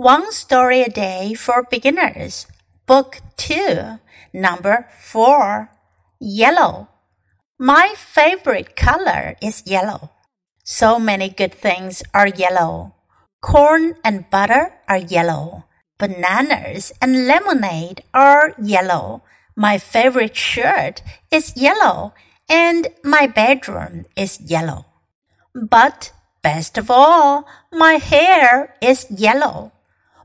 One Story a Day for Beginners, Book 2, Number 4. Yellow. My favorite color is yellow. So many good things are yellow. Corn and butter are yellow. Bananas and lemonade are yellow. My favorite shirt is yellow, and my bedroom is yellow. But best of all, my hair is yellow.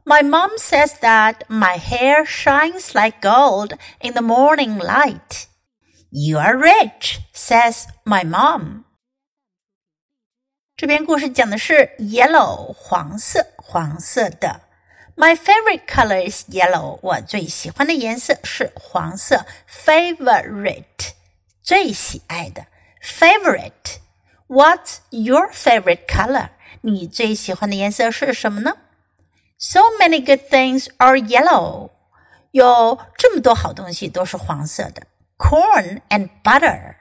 My mom says that my hair shines like gold in the morning light. You are rich, says my mom. 这篇故事讲的是 yellow 黄色黄色的。My favorite color is yellow。我最喜欢的颜色是黄色。Favorite 最喜爱的 favorite。What's your favorite color？你最喜欢的颜色是什么呢 ？so many good things are yellow. 有这么多好东西都是黄色的。Corn and butter，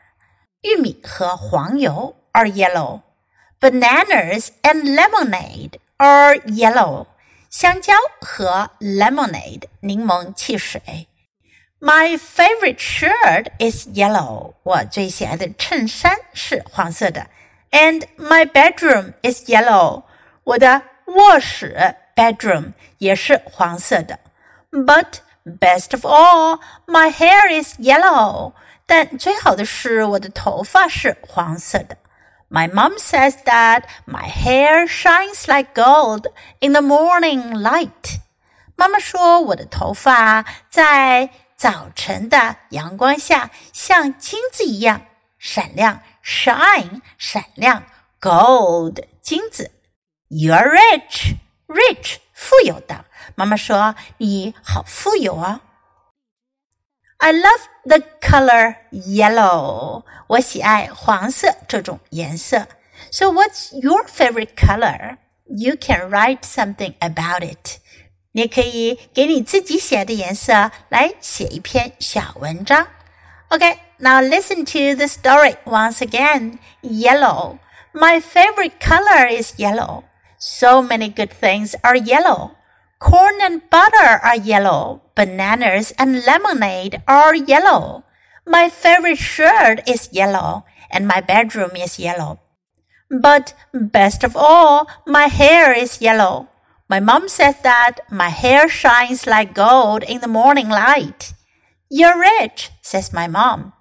玉米和黄油 are yellow. Bananas and lemonade are yellow. 香蕉和 lemonade 柠檬汽水。My favorite shirt is yellow. 我最喜爱的衬衫是黄色的。And my bedroom is yellow. 我的卧室 bedroom 也是黄色的。But best of all, my hair is yellow. 但最好的是我的头发是黄色的。My mom says that my hair shines like gold in the morning light. 妈妈说我的头发在早晨的阳光下像金子一样闪亮，shine 闪亮，gold 金子。You're rich rich 富有的。妈妈说你好富有啊。I love the color yellow。我喜爱黄色这种颜色。So what's your favorite color? You can write something about it. 你可以给你自己喜爱的颜色来写一篇小文章。Okay, now listen to the story once again. Yellow. My favorite color is yellow. So many good things are yellow. Corn and butter are yellow. Bananas and lemonade are yellow. My favorite shirt is yellow, and my bedroom is yellow. But best of all, my hair is yellow. My mom says that my hair shines like gold in the morning light. You're rich, says my mom.